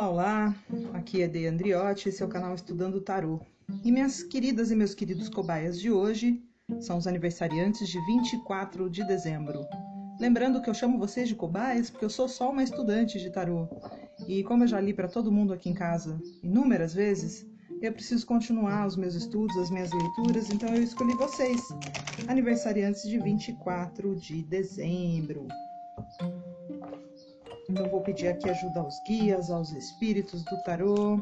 Olá, olá! Aqui é De Andriotti, esse é o canal Estudando Tarô. E minhas queridas e meus queridos cobaias de hoje são os aniversariantes de 24 de dezembro. Lembrando que eu chamo vocês de cobaias porque eu sou só uma estudante de tarô. E como eu já li para todo mundo aqui em casa inúmeras vezes, eu preciso continuar os meus estudos, as minhas leituras, então eu escolhi vocês, aniversariantes de 24 de dezembro. Então vou pedir aqui ajuda aos guias, aos espíritos do tarô.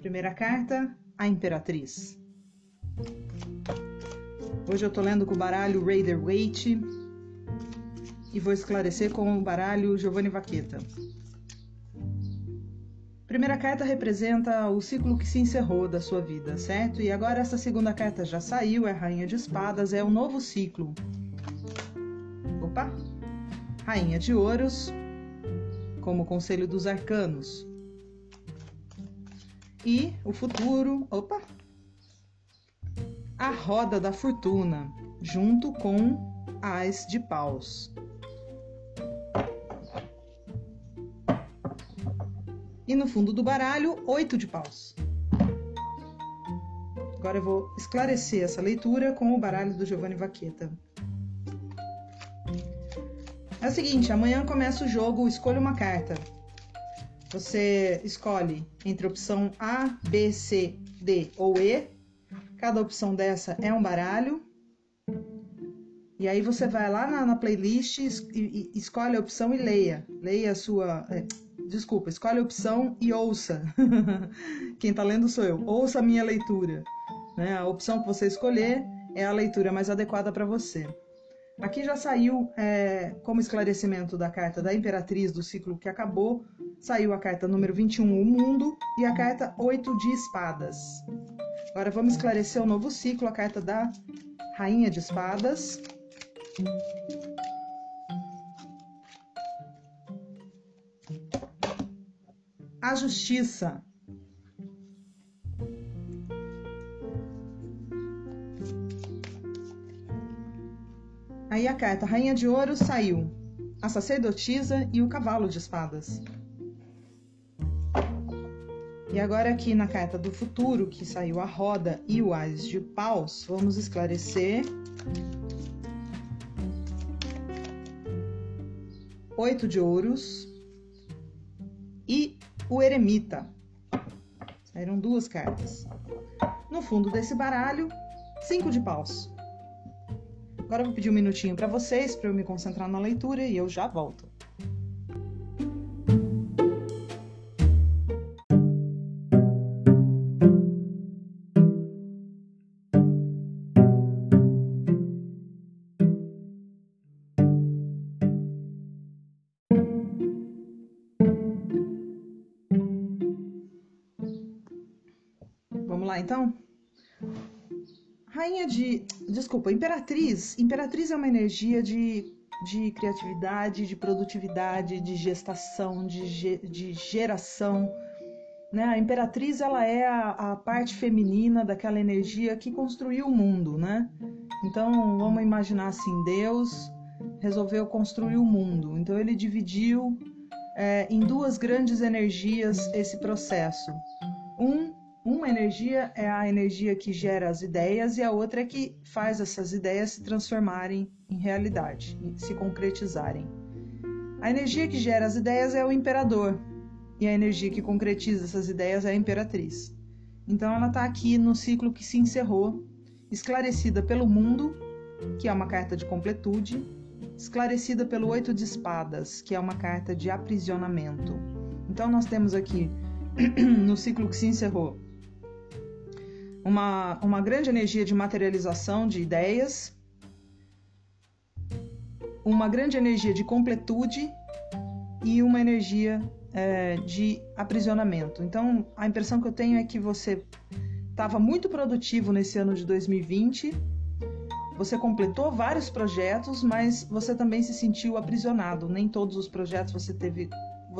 Primeira carta, a Imperatriz. Hoje eu tô lendo com o baralho Raider Waite e vou esclarecer com o baralho Giovanni Vaqueta. Primeira carta representa o ciclo que se encerrou da sua vida, certo? E agora essa segunda carta já saiu, é Rainha de Espadas, é o novo ciclo. Opa! Rainha de Ouros, como Conselho dos Arcanos. E o futuro, opa, a Roda da Fortuna, junto com As de Paus. E no fundo do baralho, oito de paus. Agora eu vou esclarecer essa leitura com o baralho do Giovanni Vaqueta. É o seguinte, amanhã começa o jogo, escolha uma carta. Você escolhe entre opção A, B, C, D ou E. Cada opção dessa é um baralho. E aí você vai lá na, na playlist e, e, escolhe a opção e leia. Leia a sua. É, desculpa, escolhe a opção e ouça. Quem está lendo sou eu. Ouça a minha leitura. Né? A opção que você escolher é a leitura mais adequada para você. Aqui já saiu, é, como esclarecimento da carta da Imperatriz do ciclo que acabou, saiu a carta número 21, o Mundo, e a carta 8 de Espadas. Agora vamos esclarecer o novo ciclo, a carta da Rainha de Espadas. A Justiça. Aí a carta Rainha de Ouro saiu, a sacerdotisa e o cavalo de espadas. E agora aqui na carta do futuro, que saiu a roda e o ás de paus, vamos esclarecer. Oito de ouros e o eremita. Saíram duas cartas. No fundo desse baralho, cinco de paus. Agora eu vou pedir um minutinho para vocês, para eu me concentrar na leitura e eu já volto. Vamos lá então? Rainha de. Desculpa, Imperatriz. Imperatriz é uma energia de, de criatividade, de produtividade, de gestação, de, ge, de geração. Né? A Imperatriz ela é a, a, parte feminina daquela energia que construiu o mundo. Né? Então vamos imaginar assim: Deus resolveu construir o mundo. Então ele dividiu é, em duas grandes energias esse processo. Um uma energia é a energia que gera as ideias e a outra é que faz essas ideias se transformarem em realidade, se concretizarem. A energia que gera as ideias é o imperador e a energia que concretiza essas ideias é a imperatriz. Então ela está aqui no ciclo que se encerrou, esclarecida pelo mundo, que é uma carta de completude, esclarecida pelo oito de espadas, que é uma carta de aprisionamento. Então nós temos aqui no ciclo que se encerrou uma, uma grande energia de materialização de ideias, uma grande energia de completude e uma energia é, de aprisionamento. Então, a impressão que eu tenho é que você estava muito produtivo nesse ano de 2020, você completou vários projetos, mas você também se sentiu aprisionado. Nem todos os projetos você teve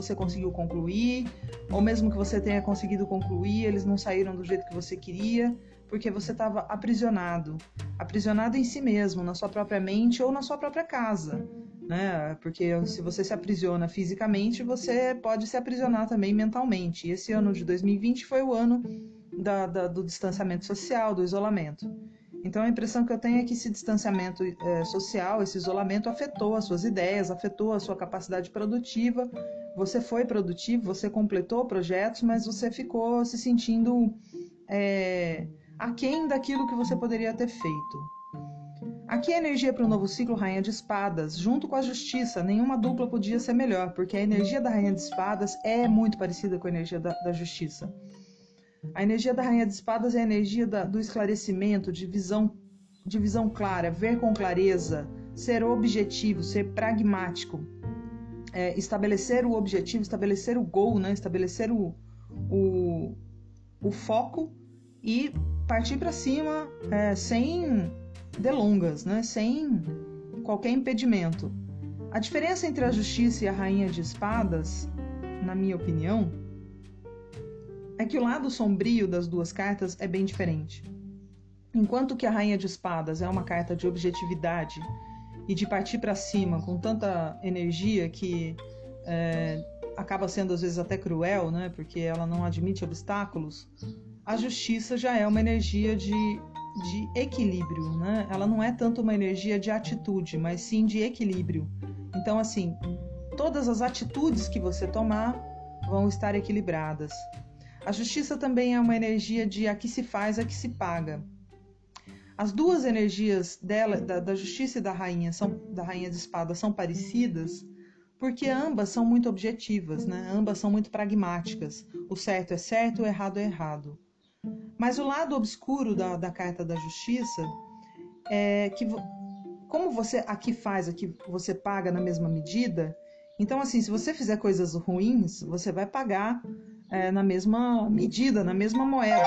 você conseguiu concluir, ou mesmo que você tenha conseguido concluir, eles não saíram do jeito que você queria, porque você estava aprisionado, aprisionado em si mesmo, na sua própria mente ou na sua própria casa. né? Porque se você se aprisiona fisicamente, você pode se aprisionar também mentalmente. E esse ano de 2020 foi o ano da, da, do distanciamento social, do isolamento. Então a impressão que eu tenho é que esse distanciamento é, social, esse isolamento afetou as suas ideias, afetou a sua capacidade produtiva. Você foi produtivo, você completou projetos, mas você ficou se sentindo é, aquém daquilo que você poderia ter feito. Aqui a energia para o novo ciclo Rainha de Espadas, junto com a Justiça. Nenhuma dupla podia ser melhor, porque a energia da Rainha de Espadas é muito parecida com a energia da, da Justiça. A energia da Rainha de Espadas é a energia da, do esclarecimento, de visão, de visão clara, ver com clareza, ser objetivo, ser pragmático, é, estabelecer o objetivo, estabelecer o goal, né? estabelecer o, o, o foco e partir para cima é, sem delongas, né? sem qualquer impedimento. A diferença entre a justiça e a rainha de espadas, na minha opinião, é que o lado sombrio das duas cartas é bem diferente. Enquanto que a rainha de espadas é uma carta de objetividade e de partir para cima com tanta energia que é, acaba sendo às vezes até cruel, né? Porque ela não admite obstáculos. A justiça já é uma energia de de equilíbrio, né? Ela não é tanto uma energia de atitude, mas sim de equilíbrio. Então, assim, todas as atitudes que você tomar vão estar equilibradas. A justiça também é uma energia de a que se faz, a que se paga. As duas energias dela, da, da justiça e da rainha, são, da rainha de espada, são parecidas porque ambas são muito objetivas, né? Ambas são muito pragmáticas. O certo é certo, o errado é errado. Mas o lado obscuro da, da carta da justiça é que, como você aqui faz, aqui você paga na mesma medida, então, assim, se você fizer coisas ruins, você vai pagar é, na mesma medida, na mesma moeda.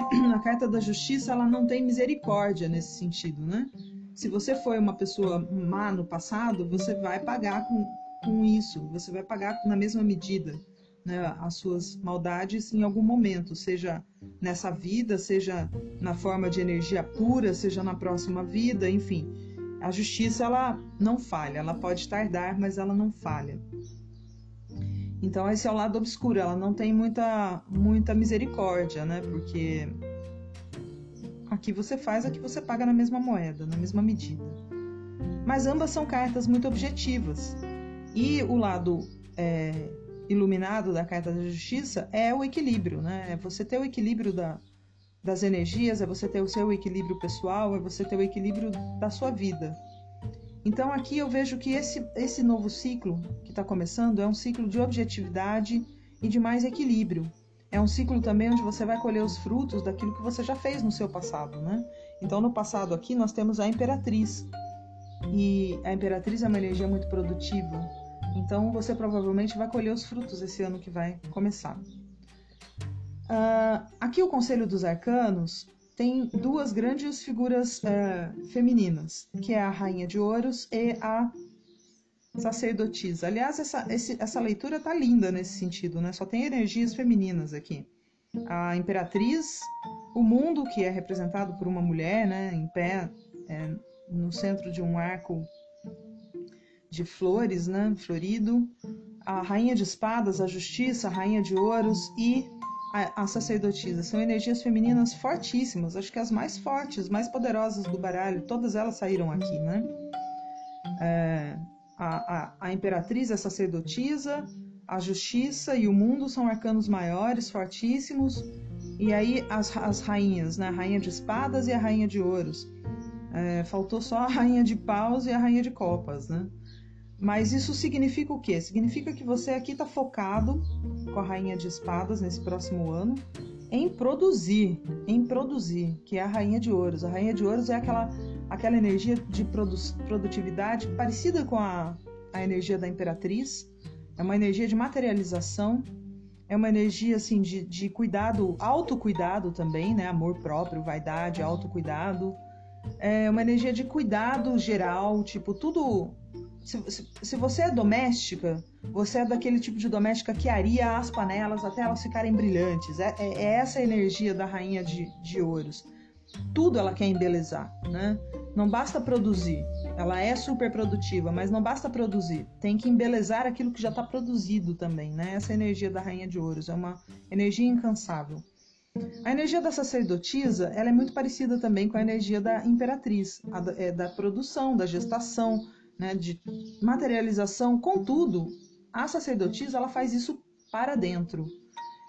A carta da justiça, ela não tem misericórdia nesse sentido, né? Se você foi uma pessoa má no passado, você vai pagar com, com isso, você vai pagar na mesma medida né, as suas maldades em algum momento, seja nessa vida, seja na forma de energia pura, seja na próxima vida, enfim. A justiça ela não falha, ela pode tardar, mas ela não falha. Então esse é o lado obscuro, ela não tem muita muita misericórdia, né? Porque aqui você faz, aqui você paga na mesma moeda, na mesma medida. Mas ambas são cartas muito objetivas. E o lado é, iluminado da carta da justiça é o equilíbrio, né? É você ter o equilíbrio da, das energias, é você ter o seu equilíbrio pessoal, é você ter o equilíbrio da sua vida. Então aqui eu vejo que esse, esse novo ciclo que está começando é um ciclo de objetividade e de mais equilíbrio. É um ciclo também onde você vai colher os frutos daquilo que você já fez no seu passado, né? Então no passado aqui nós temos a imperatriz. E a imperatriz é uma energia muito produtiva, então você provavelmente vai colher os frutos esse ano que vai começar. Uh, aqui o Conselho dos Arcanos tem duas grandes figuras uh, femininas, que é a Rainha de Ouros e a Sacerdotisa. Aliás, essa, esse, essa leitura tá linda nesse sentido, né? Só tem energias femininas aqui. A Imperatriz, o mundo que é representado por uma mulher, né, em pé, é, no centro de um arco de flores, né, florido, a rainha de espadas, a justiça, a rainha de ouros e a, sacerdotisa. São energias femininas fortíssimas, acho que as mais fortes, mais poderosas do baralho, todas elas saíram aqui, né? É, a, a, a imperatriz, a sacerdotisa, a justiça e o mundo são arcanos maiores, fortíssimos. E aí as, as rainhas, né? A rainha de espadas e a rainha de ouros. É, faltou só a rainha de paus e a rainha de copas, né? Mas isso significa o quê? Significa que você aqui está focado com a Rainha de Espadas nesse próximo ano em produzir, em produzir, que é a Rainha de Ouros. A Rainha de Ouros é aquela, aquela energia de produ produtividade parecida com a, a energia da Imperatriz. É uma energia de materialização, é uma energia assim de, de cuidado, autocuidado também, né? Amor próprio, vaidade, autocuidado. É uma energia de cuidado geral, tipo, tudo se, se, se, você é doméstica, você é daquele tipo de doméstica que aria as panelas até elas ficarem brilhantes. É, é, é essa energia da rainha de, de ouros. Tudo ela quer embelezar, né? Não basta produzir. Ela é super produtiva, mas não basta produzir, tem que embelezar aquilo que já está produzido também, né? Essa energia da Rainha de Ouros é uma energia incansável. A energia da sacerdotisa ela é muito parecida também com a energia da imperatriz, da, é, da produção, da gestação, né, de materialização. Contudo, a sacerdotisa ela faz isso para dentro.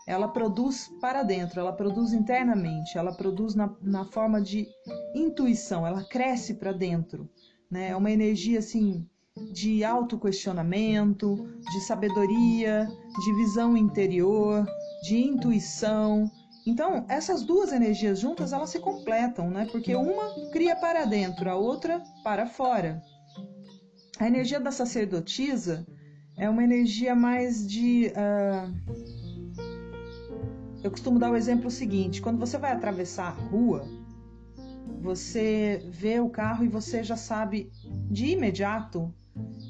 Ela produz para dentro, ela produz internamente, ela produz na, na forma de intuição, ela cresce para dentro né? É uma energia assim de autoquestionamento, de sabedoria, de visão interior, de intuição. Então, essas duas energias juntas, elas se completam, né? Porque uma cria para dentro, a outra para fora. A energia da sacerdotisa é uma energia mais de. Uh... Eu costumo dar o exemplo seguinte: quando você vai atravessar a rua, você vê o carro e você já sabe de imediato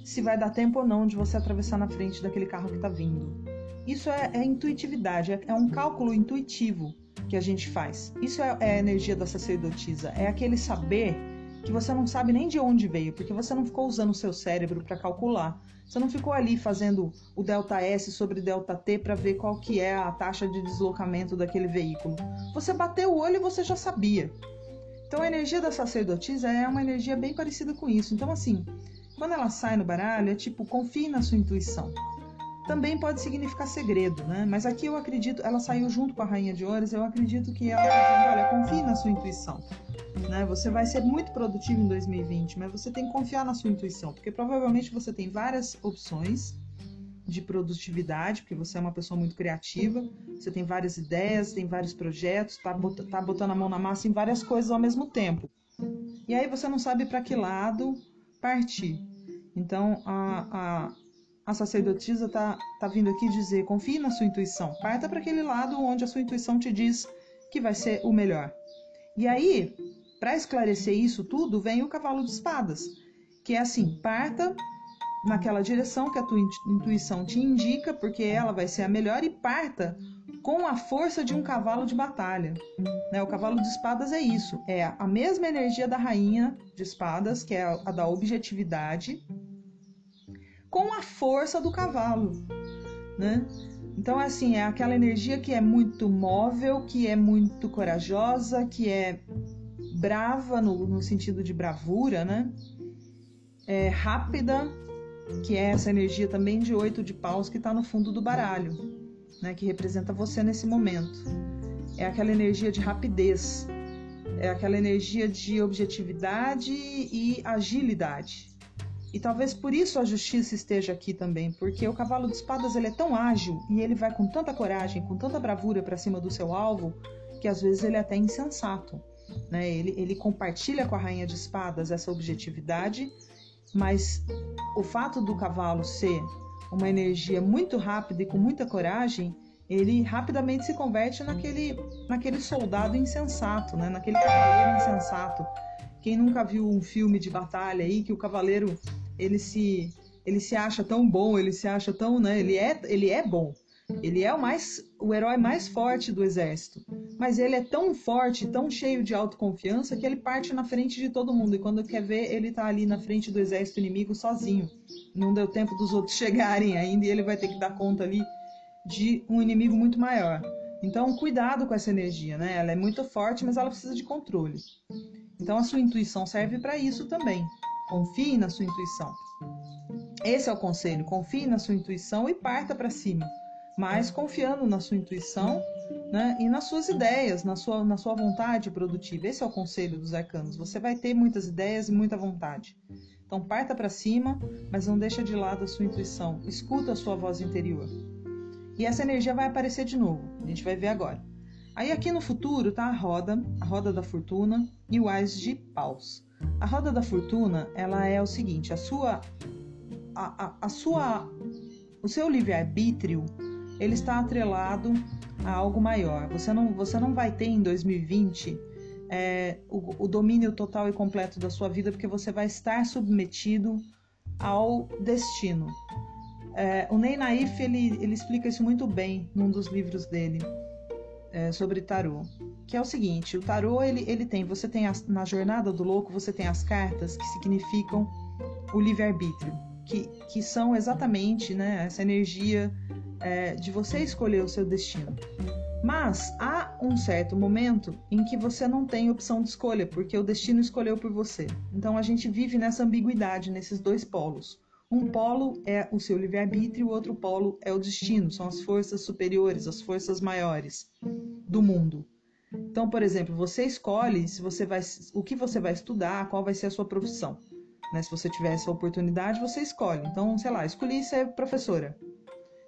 se vai dar tempo ou não de você atravessar na frente daquele carro que está vindo. Isso é, é intuitividade, é, é, um cálculo intuitivo que a gente faz. Isso é, é a energia da sacerdotisa, é aquele saber que você não sabe nem de onde veio, porque você não ficou usando o seu cérebro para calcular. Você não ficou ali fazendo o delta S sobre delta T para ver qual que é a taxa de deslocamento daquele veículo. Você bateu o olho e você já sabia. Então a energia da sacerdotisa é uma energia bem parecida com isso. Então, assim, quando ela sai no baralho, é tipo, confie na sua intuição. Também pode significar segredo, né? Mas aqui eu acredito, ela saiu junto com a Rainha de Ouros, eu acredito que ela dizendo, olha, confie na sua intuição. Né? Você vai ser muito produtivo em 2020, mas você tem que confiar na sua intuição, porque provavelmente você tem várias opções de produtividade, porque você é uma pessoa muito criativa, você tem várias ideias, tem vários projetos, tá, bot tá botando a mão na massa em várias coisas ao mesmo tempo. E aí você não sabe para que lado partir. Então a, a, a sacerdotisa tá, tá vindo aqui dizer: confie na sua intuição, parta para aquele lado onde a sua intuição te diz que vai ser o melhor. E aí, para esclarecer isso tudo, vem o cavalo de espadas, que é assim: parta naquela direção que a tua intuição te indica, porque ela vai ser a melhor e parta com a força de um cavalo de batalha. Né? O cavalo de espadas é isso, é a mesma energia da rainha de espadas, que é a da objetividade, com a força do cavalo, né? Então, assim, é aquela energia que é muito móvel, que é muito corajosa, que é brava no, no sentido de bravura, né? É rápida, que é essa energia também de oito de paus que está no fundo do baralho, né, que representa você nesse momento. É aquela energia de rapidez, é aquela energia de objetividade e agilidade. E talvez por isso a justiça esteja aqui também, porque o cavalo de espadas ele é tão ágil e ele vai com tanta coragem, com tanta bravura para cima do seu alvo, que às vezes ele é até insensato. Né? Ele, ele compartilha com a rainha de espadas essa objetividade mas o fato do cavalo ser uma energia muito rápida e com muita coragem, ele rapidamente se converte naquele, naquele soldado insensato, né? naquele cavaleiro insensato. Quem nunca viu um filme de batalha aí que o cavaleiro ele se ele se acha tão bom, ele se acha tão, né? Ele é ele é bom, ele é o mais o herói mais forte do exército. Mas ele é tão forte, tão cheio de autoconfiança que ele parte na frente de todo mundo e quando quer ver, ele tá ali na frente do exército inimigo sozinho. Não deu tempo dos outros chegarem ainda e ele vai ter que dar conta ali de um inimigo muito maior. Então, cuidado com essa energia, né? Ela é muito forte, mas ela precisa de controle. Então, a sua intuição serve para isso também. Confie na sua intuição. Esse é o conselho. Confie na sua intuição e parta para cima mas confiando na sua intuição né, e nas suas ideias, na sua, na sua vontade produtiva. Esse é o conselho dos arcanos. Você vai ter muitas ideias e muita vontade. Então parta para cima, mas não deixa de lado a sua intuição. Escuta a sua voz interior. E essa energia vai aparecer de novo. A gente vai ver agora. Aí aqui no futuro tá a roda, a roda da fortuna e o ás de paus. A roda da fortuna, ela é o seguinte, a sua a, a, a sua o seu livre-arbítrio ele está atrelado a algo maior. Você não, você não vai ter em 2020 é, o, o, domínio total e completo da sua vida, porque você vai estar submetido ao destino. É, o Ney Naif ele, ele explica isso muito bem num dos livros dele é, sobre tarô. que é o seguinte, o tarô ele, ele tem, você tem as, na jornada do louco, você tem as cartas que significam o livre-arbítrio, que, que são exatamente né, essa energia é, de você escolher o seu destino. Mas há um certo momento em que você não tem opção de escolha, porque o destino escolheu por você. Então a gente vive nessa ambiguidade, nesses dois polos. Um polo é o seu livre-arbítrio, o outro polo é o destino, são as forças superiores, as forças maiores do mundo. Então, por exemplo, você escolhe se você vai, o que você vai estudar, qual vai ser a sua profissão. Né? Se você tiver essa oportunidade, você escolhe. Então, sei lá, escolhi ser professora.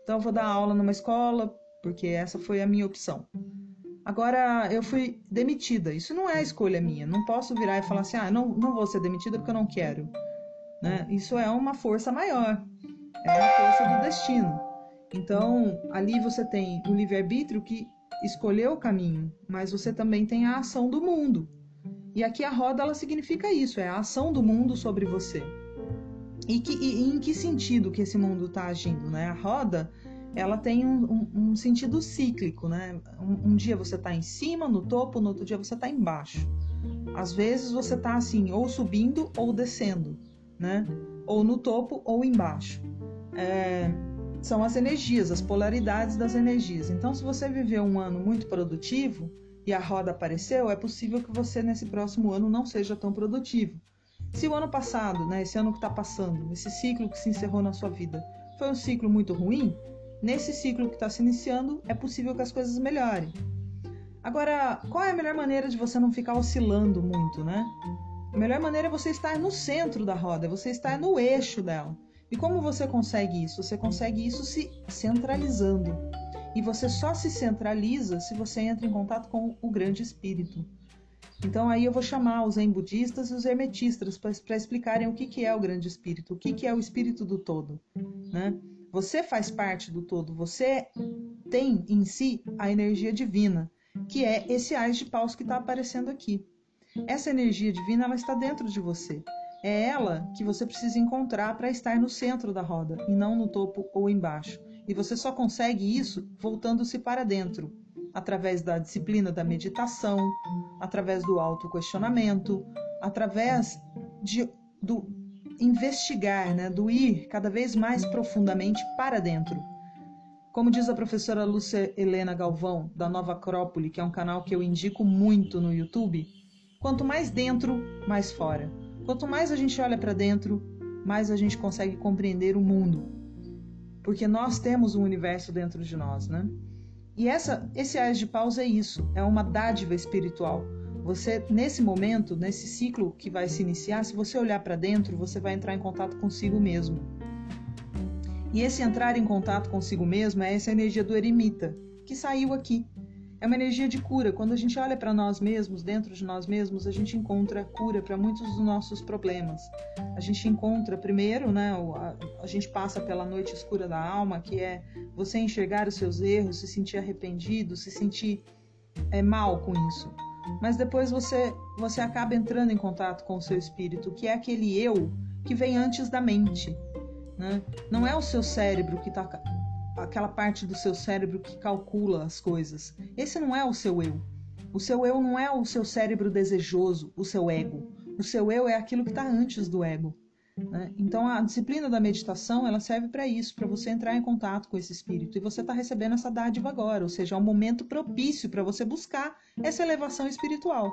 Então, eu vou dar aula numa escola, porque essa foi a minha opção. Agora, eu fui demitida. Isso não é escolha minha. Não posso virar e falar assim, ah, não, não vou ser demitida porque eu não quero. Né? Isso é uma força maior. É uma força do destino. Então, ali você tem o livre-arbítrio que escolheu o caminho, mas você também tem a ação do mundo. E aqui a roda ela significa isso, é a ação do mundo sobre você. E, que, e em que sentido que esse mundo está agindo, né? A roda ela tem um, um, um sentido cíclico, né? Um, um dia você está em cima, no topo, no outro dia você está embaixo. Às vezes você está assim, ou subindo ou descendo, né? Ou no topo ou embaixo. É, são as energias, as polaridades das energias. Então, se você viveu um ano muito produtivo e a roda apareceu, é possível que você nesse próximo ano não seja tão produtivo. Se o ano passado, né, esse ano que está passando, esse ciclo que se encerrou na sua vida, foi um ciclo muito ruim, nesse ciclo que está se iniciando, é possível que as coisas melhorem. Agora, qual é a melhor maneira de você não ficar oscilando muito, né? A melhor maneira é você estar no centro da roda, é você estar no eixo dela. E como você consegue isso? Você consegue isso se centralizando. E você só se centraliza se você entra em contato com o grande espírito. Então aí eu vou chamar os zen budistas e os hermetistas para explicarem o que, que é o grande espírito, o que, que é o espírito do todo. Né? Você faz parte do todo, você tem em si a energia divina, que é esse ás de paus que está aparecendo aqui. Essa energia divina ela está dentro de você. É ela que você precisa encontrar para estar no centro da roda e não no topo ou embaixo. E você só consegue isso voltando-se para dentro, através da disciplina da meditação, através do autoquestionamento, através de, do investigar, né, do ir cada vez mais profundamente para dentro. Como diz a professora Lúcia Helena Galvão, da Nova Acrópole, que é um canal que eu indico muito no YouTube, quanto mais dentro, mais fora. Quanto mais a gente olha para dentro, mais a gente consegue compreender o mundo. Porque nós temos um universo dentro de nós, né? E essa, esse Ais de Paus é isso, é uma dádiva espiritual. Você, nesse momento, nesse ciclo que vai se iniciar, se você olhar para dentro, você vai entrar em contato consigo mesmo. E esse entrar em contato consigo mesmo é essa energia do eremita, que saiu aqui, é uma energia de cura. Quando a gente olha para nós mesmos, dentro de nós mesmos, a gente encontra cura para muitos dos nossos problemas. A gente encontra, primeiro, né, a, a, gente passa pela noite escura da alma, que é você enxergar os seus erros, se sentir arrependido, se sentir é, mal com isso. Mas depois você, você acaba entrando em contato com o seu espírito, que é aquele eu que vem antes da mente. Né? Não é o seu cérebro que está aquela parte do seu cérebro que calcula as coisas. Esse não é o seu eu. O seu eu não é o seu cérebro desejoso, o seu ego. O seu eu é aquilo que está antes do ego. Né? Então a disciplina da meditação ela serve para isso, para você entrar em contato com esse espírito. E você está recebendo essa dádiva agora, ou seja, é um momento propício para você buscar essa elevação espiritual.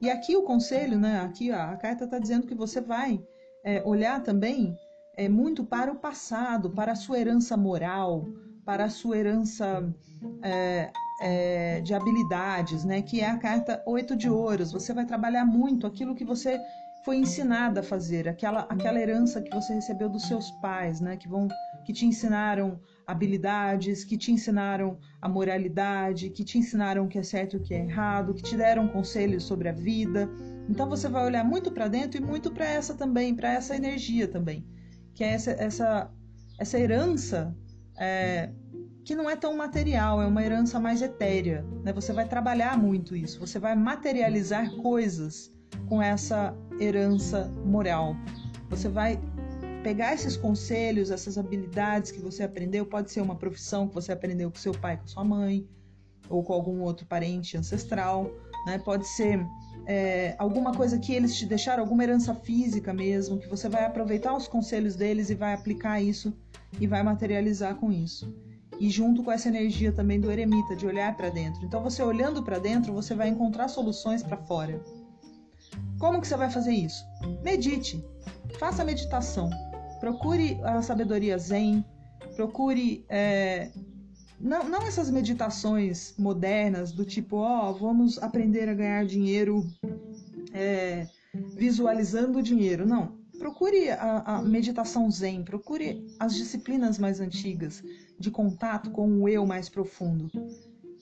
E aqui o conselho, né? Aqui a, carta está dizendo que você vai é, olhar também é, muito para o passado, para a sua herança moral, para a sua herança é, é, de habilidades, né? Que é a carta oito de ouros. Você vai trabalhar muito aquilo que você foi ensinada a fazer, aquela, aquela herança que você recebeu dos seus pais, né? Que vão, que te ensinaram habilidades, que te ensinaram a moralidade, que te ensinaram o que é certo e o que é errado, que te deram conselhos sobre a vida. Então você vai olhar muito para dentro e muito para essa também, para essa energia também que é essa, essa, essa herança é, que não é tão material, é uma herança mais etérea. Né? Você vai trabalhar muito isso, você vai materializar coisas com essa herança moral. Você vai pegar esses conselhos, essas habilidades que você aprendeu, pode ser uma profissão que você aprendeu com seu pai, com sua mãe, ou com algum outro parente ancestral, né? Pode ser é, alguma coisa que eles te deixaram, alguma herança física mesmo, que você vai aproveitar os conselhos deles e vai aplicar isso e vai materializar com isso. E junto com essa energia também do eremita, de olhar para dentro. Então, você olhando para dentro, você vai encontrar soluções para fora. Como que você vai fazer isso? Medite, faça meditação, procure a sabedoria zen, procure é, não, não essas meditações modernas do tipo, ó, oh, vamos aprender a ganhar dinheiro é, visualizando o dinheiro. Não. Procure a, a, meditação zen, procure as disciplinas mais antigas de contato com o eu mais profundo.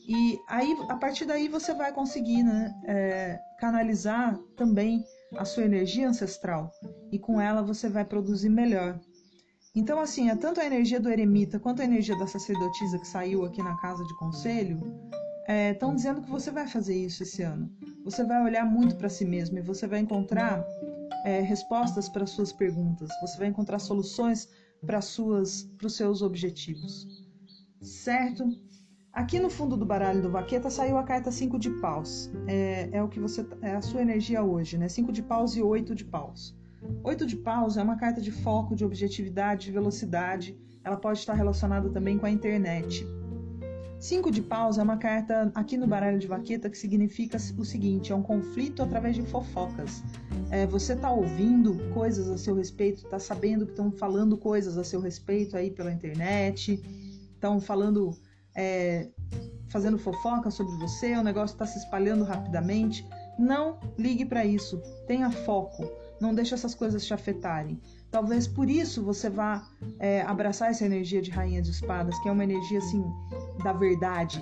E aí, a partir daí, você vai conseguir né, é, canalizar também a sua energia ancestral. E com ela você vai produzir melhor. Então, assim, é tanto a energia do eremita quanto a energia da sacerdotisa que saiu aqui na casa de conselho estão é, dizendo que você vai fazer isso esse ano. Você vai olhar muito para si mesmo e você vai encontrar é, respostas para suas perguntas. Você vai encontrar soluções para suas, para os seus objetivos. Certo? Aqui no fundo do baralho do Vaqueta saiu a carta 5 de paus. É, é o que você é a sua energia hoje, né? 5 de paus e 8 de paus. Oito de paus é uma carta de foco, de objetividade, de velocidade. Ela pode estar relacionada também com a internet. Cinco de paus é uma carta aqui no baralho de vaqueta que significa o seguinte: é um conflito através de fofocas. É, você está ouvindo coisas a seu respeito, está sabendo que estão falando coisas a seu respeito aí pela internet, estão falando, é, fazendo fofoca sobre você, o negócio está se espalhando rapidamente. Não ligue para isso, tenha foco. Não deixe essas coisas te afetarem. Talvez por isso você vá é, abraçar essa energia de rainha de espadas, que é uma energia assim da verdade.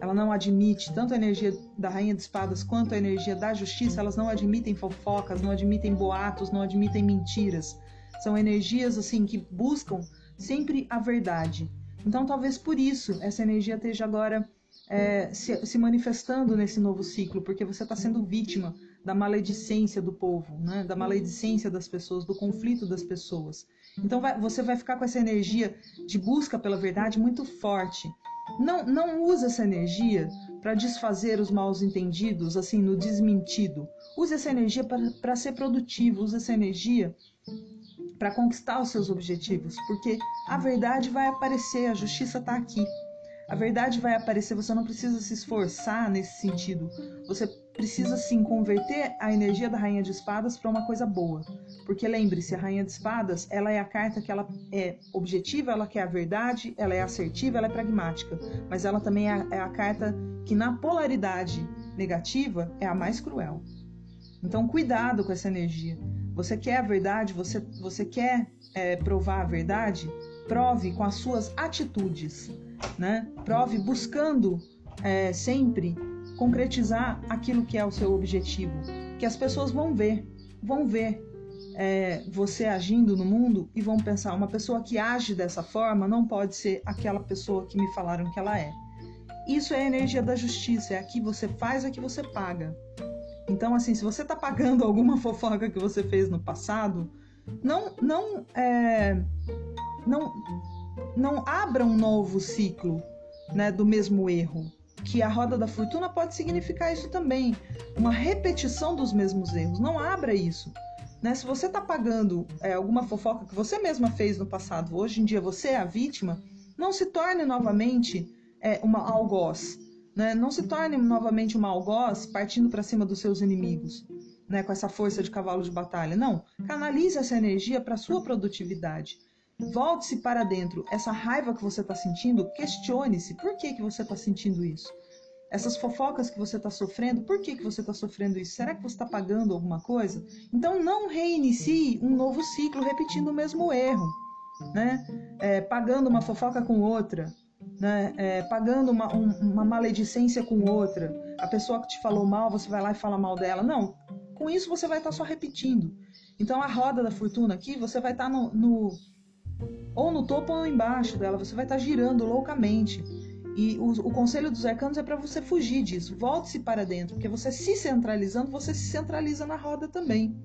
Ela não admite tanto a energia da rainha de espadas quanto a energia da justiça. Elas não admitem fofocas, não admitem boatos, não admitem mentiras. São energias assim que buscam sempre a verdade. Então, talvez por isso essa energia esteja agora é, se, se manifestando nesse novo ciclo, porque você está sendo vítima da maledicência do povo, né? da maledicência das pessoas, do conflito das pessoas. Então vai, você vai ficar com essa energia de busca pela verdade muito forte. Não, não use essa energia para desfazer os maus entendidos, assim, no desmentido. Use essa energia para ser produtivo, use essa energia para conquistar os seus objetivos, porque a verdade vai aparecer, a justiça está aqui. A verdade vai aparecer, você não precisa se esforçar nesse sentido. Você precisa sim converter a energia da rainha de espadas para uma coisa boa. Porque lembre-se, a rainha de espadas, ela é a carta que ela é objetiva, ela quer a verdade, ela é assertiva, ela é pragmática, mas ela também é a, é a carta que na polaridade negativa é a mais cruel. Então cuidado com essa energia. Você quer a verdade, você, você quer é, provar a verdade, prove com as suas atitudes né? Prove buscando é, sempre concretizar aquilo que é o seu objetivo, que as pessoas vão ver, vão ver é, você agindo no mundo e vão pensar: uma pessoa que age dessa forma não pode ser aquela pessoa que me falaram que ela é. Isso é a energia da justiça, é aqui você faz, é que você paga. Então, assim, se você está pagando alguma fofoca que você fez no passado, não, não, é, não não abra um novo ciclo né, do mesmo erro. Que a roda da fortuna pode significar isso também, uma repetição dos mesmos erros. Não abra isso. Né? Se você está pagando é, alguma fofoca que você mesma fez no passado, hoje em dia você é a vítima, não se torne novamente é, uma algoz. Né? Não se torne novamente uma algoz partindo para cima dos seus inimigos, né? com essa força de cavalo de batalha. Não. Canalize essa energia para sua produtividade. Volte-se para dentro. Essa raiva que você está sentindo, questione-se. Por que, que você está sentindo isso? Essas fofocas que você está sofrendo, por que, que você está sofrendo isso? Será que você está pagando alguma coisa? Então não reinicie um novo ciclo repetindo o mesmo erro. Né? É, pagando uma fofoca com outra, né? É, pagando uma, um, uma maledicência com outra. A pessoa que te falou mal, você vai lá e fala mal dela. Não, com isso você vai estar tá só repetindo. Então a roda da fortuna aqui, você vai estar tá no, no ou no topo ou embaixo dela, você vai estar girando loucamente. E o, o conselho dos arcanos é para você fugir disso. Volte-se para dentro, porque você se centralizando, você se centraliza na roda também.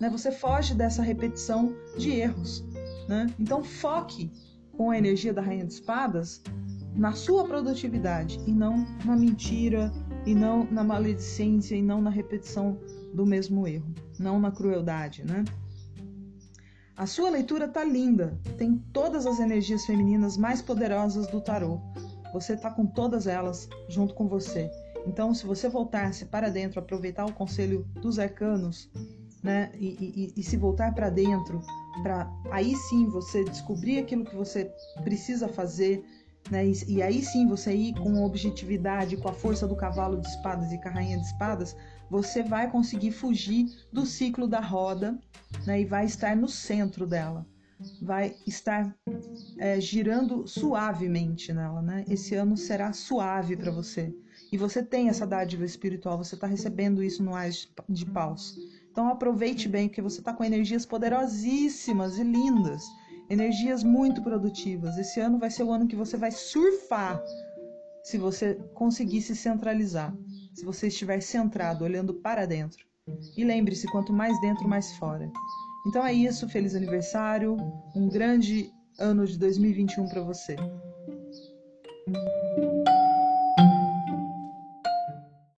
Né? Você foge dessa repetição de erros. Né? Então foque com a energia da Rainha de Espadas na sua produtividade e não na mentira, e não na maledicência, e não na repetição do mesmo erro, não na crueldade, né? A sua leitura tá linda, tem todas as energias femininas mais poderosas do tarô. Você tá com todas elas junto com você. Então, se você voltar-se para dentro, aproveitar o conselho dos arcanos, né, e, e, e se voltar para dentro, para aí sim você descobrir aquilo que você precisa fazer, né, e, e aí sim você ir com objetividade, com a força do cavalo de espadas e com a rainha de espadas, você vai conseguir fugir do ciclo da roda né, e vai estar no centro dela. Vai estar é, girando suavemente nela. Né? Esse ano será suave para você. E você tem essa dádiva espiritual, você está recebendo isso no Ais de Paus. Então aproveite bem, porque você está com energias poderosíssimas e lindas, energias muito produtivas. Esse ano vai ser o ano que você vai surfar se você conseguir se centralizar se você estiver centrado, olhando para dentro. E lembre-se, quanto mais dentro, mais fora. Então é isso, feliz aniversário, um grande ano de 2021 para você.